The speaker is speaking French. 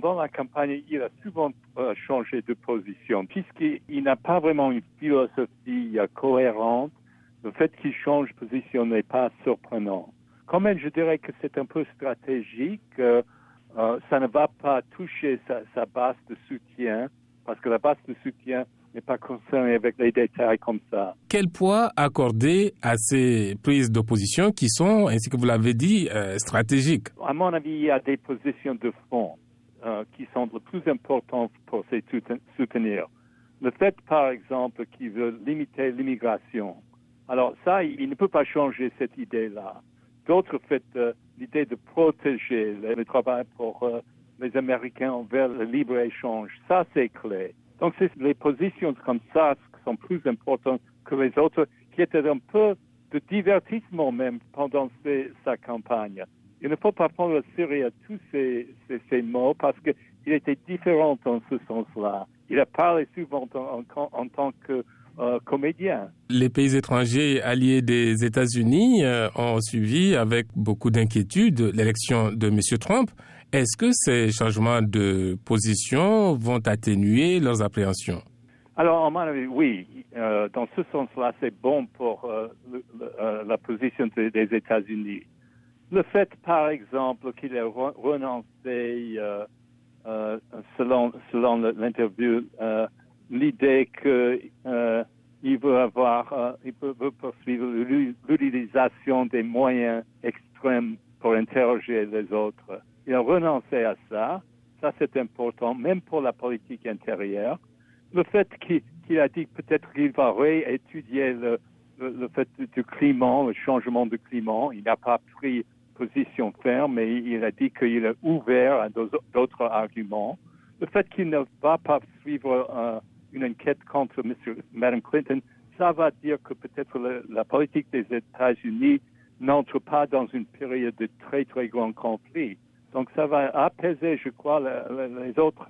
pendant la campagne, il a souvent euh, changé de position, puisqu'il n'a pas vraiment une philosophie euh, cohérente. Le fait qu'il change de position n'est pas surprenant. Quand même, je dirais que c'est un peu stratégique. Euh, ça ne va pas toucher sa, sa base de soutien, parce que la base de soutien n'est pas concerné avec les détails comme ça. Quel poids accorder à ces prises d'opposition qui sont, ainsi que vous l'avez dit, stratégiques? À mon avis, il y a des positions de fond sont les plus importantes pour se soutenir. Le fait, par exemple, qu'il veut limiter l'immigration. Alors ça, il ne peut pas changer cette idée-là. D'autres fait euh, l'idée de protéger le, travail pour euh, les Américains vers le libre-échange. Ça, c'est clé. Donc, c'est les positions comme ça qui sont plus importantes que les autres, qui étaient un peu de divertissement même pendant sa campagne. Il ne faut pas prendre au sérieux tous ces, ces, mots parce qu'il était différent en ce sens-là. Il a parlé souvent en, tant que euh, comédien. Les pays étrangers alliés des États-Unis euh, ont suivi avec beaucoup d'inquiétude l'élection de M. Trump. Est-ce que ces changements de position vont atténuer leurs appréhensions? Alors, à mon avis, oui. Euh, dans ce sens-là, c'est bon pour la position des États-Unis. Le fait, par exemple, qu'il ait renoncé, selon, selon l'interview, l'idée qu'il veut avoir, il veut poursuivre l'utilisation des moyens extrêmes pour interroger les autres il a renoncé à ça. Ça, c'est important, même pour la politique intérieure. Le fait qu'il a dit peut-être qu'il va réétudier le, du climat, le changement du climat. Il n'a pas pris position ferme, mais il a dit qu'il est ouvert à d'autres arguments. Le fait qu'il ne va pas suivre euh, une enquête contre. Mme Clinton, ça va dire que peut-être la politique des États-Unis n'entre pas dans une période de très, très grand conflit. Donc ça va apaiser, je crois, les autres